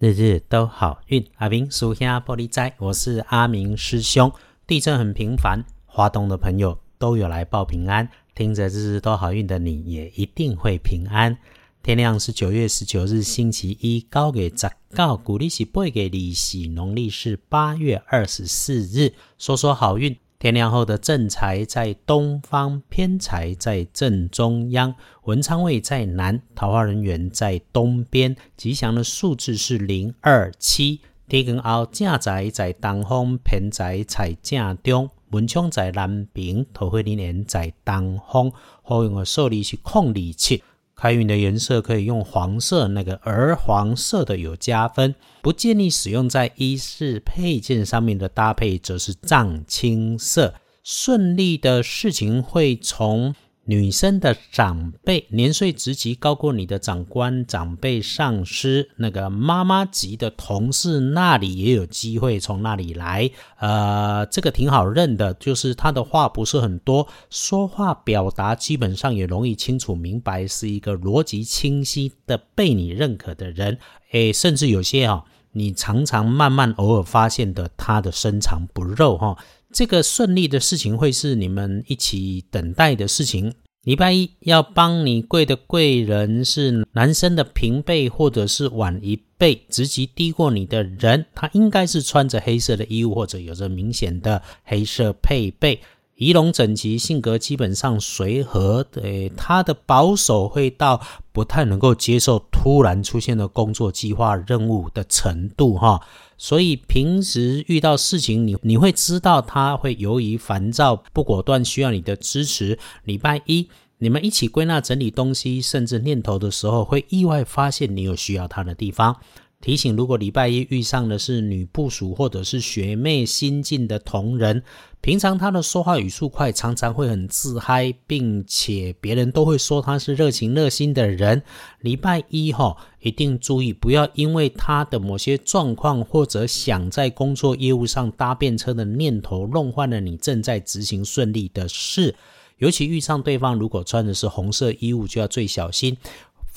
日日都好运，阿明属下玻璃斋，我是阿明师兄。地震很频繁，华东的朋友都有来报平安。听着日日都好运的你，也一定会平安。天亮是九月十九日，星期一，高给十告，古历是八给利息，农历是八月二十四日。说说好运。天亮后的正财在东方，偏财在正中央，文昌位在南，桃花人员在东边。吉祥的数字是零二七。天光后正财在东方，偏财在正中，文昌在南边，桃花人员在东方。好用的数字是空二七。开运的颜色可以用黄色，那个鹅黄色的有加分，不建议使用在衣饰配件上面的搭配，则是藏青色。顺利的事情会从。女生的长辈年岁职级高过你的长官、长辈、上司，那个妈妈级的同事那里也有机会从那里来。呃，这个挺好认的，就是他的话不是很多，说话表达基本上也容易清楚明白，是一个逻辑清晰的被你认可的人。诶，甚至有些啊，你常常慢慢偶尔发现的，他的深藏不露哈。这个顺利的事情会是你们一起等待的事情。礼拜一要帮你跪的贵人是男生的平辈或者是晚一辈，职级低过你的人，他应该是穿着黑色的衣物或者有着明显的黑色配备。仪容整齐，性格基本上随和。对他的保守会到不太能够接受突然出现的工作计划任务的程度哈。所以平时遇到事情，你你会知道他会由于烦躁不果断，需要你的支持。礼拜一你们一起归纳整理东西，甚至念头的时候，会意外发现你有需要他的地方。提醒：如果礼拜一遇上的是女部属或者是学妹新进的同仁，平常他的说话语速快，常常会很自嗨，并且别人都会说他是热情热心的人。礼拜一哈，一定注意，不要因为他的某些状况或者想在工作业务上搭便车的念头，弄坏了你正在执行顺利的事。尤其遇上对方如果穿的是红色衣物，就要最小心。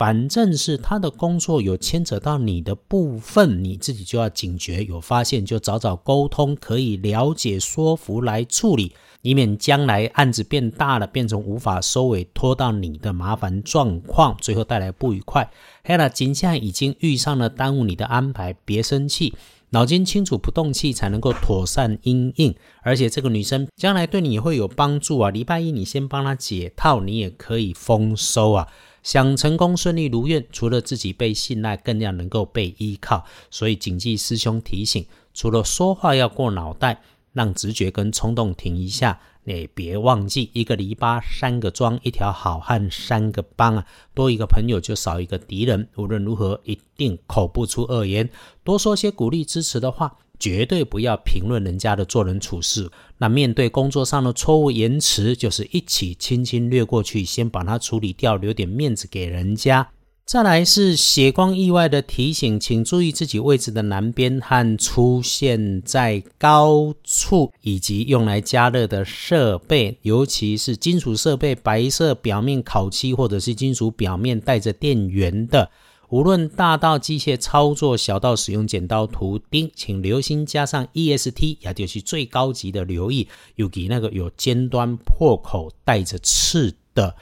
反正是他的工作有牵扯到你的部分，你自己就要警觉，有发现就早早沟通，可以了解说服来处理，以免将来案子变大了，变成无法收尾，拖到你的麻烦状况，最后带来不愉快。黑了，今天已经遇上了耽误你的安排，别生气，脑筋清楚不动气，才能够妥善应应。而且这个女生将来对你也会有帮助啊！礼拜一你先帮她解套，你也可以丰收啊！想成功顺利如愿，除了自己被信赖，更要能够被依靠。所以谨记师兄提醒，除了说话要过脑袋，让直觉跟冲动停一下。你别忘记，一个篱笆三个桩，一条好汉三个帮啊！多一个朋友就少一个敌人。无论如何，一定口不出恶言，多说些鼓励支持的话。绝对不要评论人家的做人处事。那面对工作上的错误言辞，就是一起轻轻略过去，先把它处理掉，留点面子给人家。再来是血光意外的提醒，请注意自己位置的南边和出现在高处，以及用来加热的设备，尤其是金属设备、白色表面烤漆或者是金属表面带着电源的。无论大到机械操作，小到使用剪刀图钉，请留心加上 EST，也就是最高级的留意，有给那个有尖端破口带着刺的。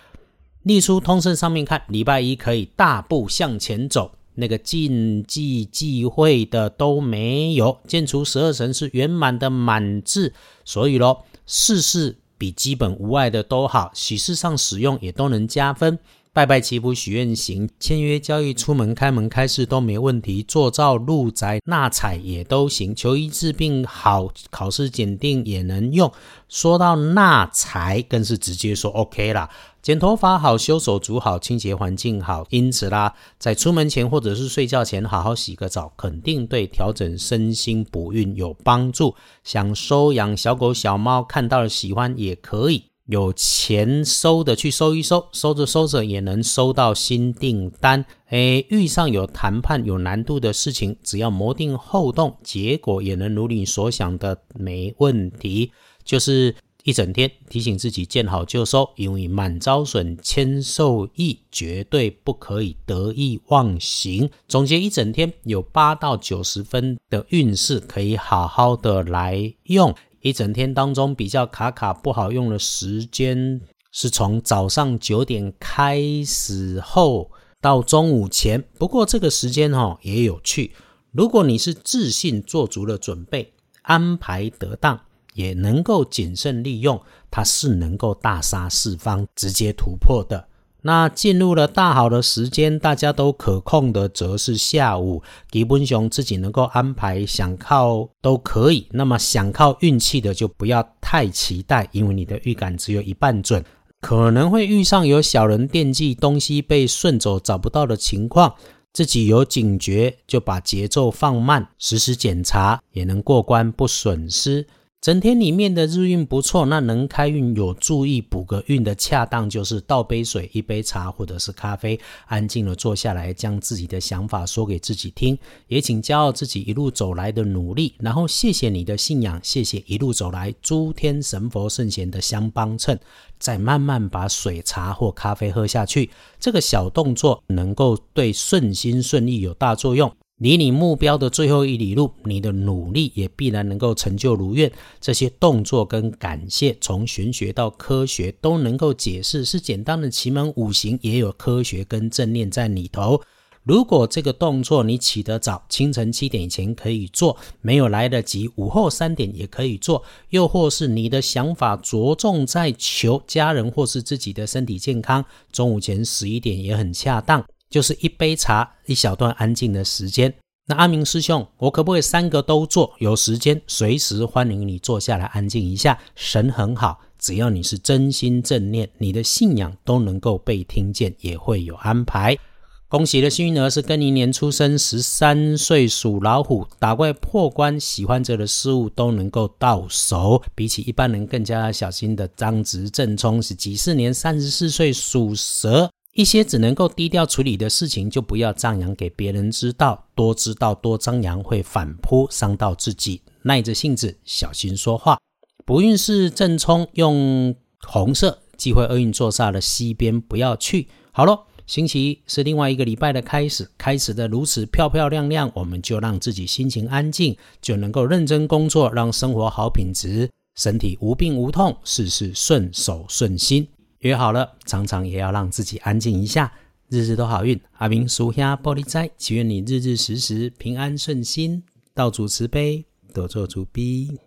例出通胜上面看，礼拜一可以大步向前走，那个禁忌忌讳的都没有。建除十二神是圆满的满字，所以咯，事事比基本无碍的都好，喜事上使用也都能加分。拜拜祈福许愿行，签约交易出门开门开市都没问题，做造入宅纳彩也都行，求医治病好，考试检定也能用。说到纳财，更是直接说 OK 啦。剪头发好，修手足好，清洁环境好，因此啦，在出门前或者是睡觉前好好洗个澡，肯定对调整身心补运有帮助。想收养小狗小猫，看到了喜欢也可以。有钱收的去收一收，收着收着也能收到新订单。诶，遇上有谈判有难度的事情，只要磨定后动，结果也能如你所想的没问题。就是一整天提醒自己见好就收，因为满招损，谦受益，绝对不可以得意忘形。总结一整天有八到九十分的运势，可以好好的来用。一整天当中比较卡卡不好用的时间，是从早上九点开始后到中午前。不过这个时间哈也有趣，如果你是自信做足了准备，安排得当。也能够谨慎利用，它是能够大杀四方、直接突破的。那进入了大好的时间，大家都可控的，则是下午。吉本雄自己能够安排，想靠都可以。那么想靠运气的，就不要太期待，因为你的预感只有一半准，可能会遇上有小人惦记东西被顺走找不到的情况。自己有警觉，就把节奏放慢，实时检查，也能过关不损失。整天里面的日运不错，那能开运有注意补个运的恰当，就是倒杯水、一杯茶或者是咖啡，安静的坐下来，将自己的想法说给自己听，也请骄傲自己一路走来的努力，然后谢谢你的信仰，谢谢一路走来诸天神佛圣贤的相帮衬，再慢慢把水茶或咖啡喝下去，这个小动作能够对顺心顺利有大作用。离你目标的最后一里路，你的努力也必然能够成就如愿。这些动作跟感谢，从玄学到科学都能够解释，是简单的奇门五行，也有科学跟正念在里头。如果这个动作你起得早，清晨七点以前可以做；没有来得及，午后三点也可以做。又或是你的想法着重在求家人或是自己的身体健康，中午前十一点也很恰当。就是一杯茶，一小段安静的时间。那阿明师兄，我可不可以三个都做？有时间随时欢迎你坐下来安静一下。神很好，只要你是真心正念，你的信仰都能够被听见，也会有安排。恭喜的幸运儿是跟你年出生，十三岁属老虎，打怪破关，喜欢着的事物都能够到手，比起一般人更加小心的张直正冲是几四年三十四岁属蛇。一些只能够低调处理的事情，就不要张扬给别人知道。多知道多张扬会反扑，伤到自己。耐着性子，小心说话。不运势正冲，用红色忌讳厄运坐煞的西边不要去。好了，星期一是另外一个礼拜的开始，开始的如此漂漂亮亮，我们就让自己心情安静，就能够认真工作，让生活好品质，身体无病无痛，事事顺手顺心。约好了，常常也要让自己安静一下，日日都好运。阿明属下玻璃斋，祈愿你日日时时平安顺心，道主慈悲，多做主逼。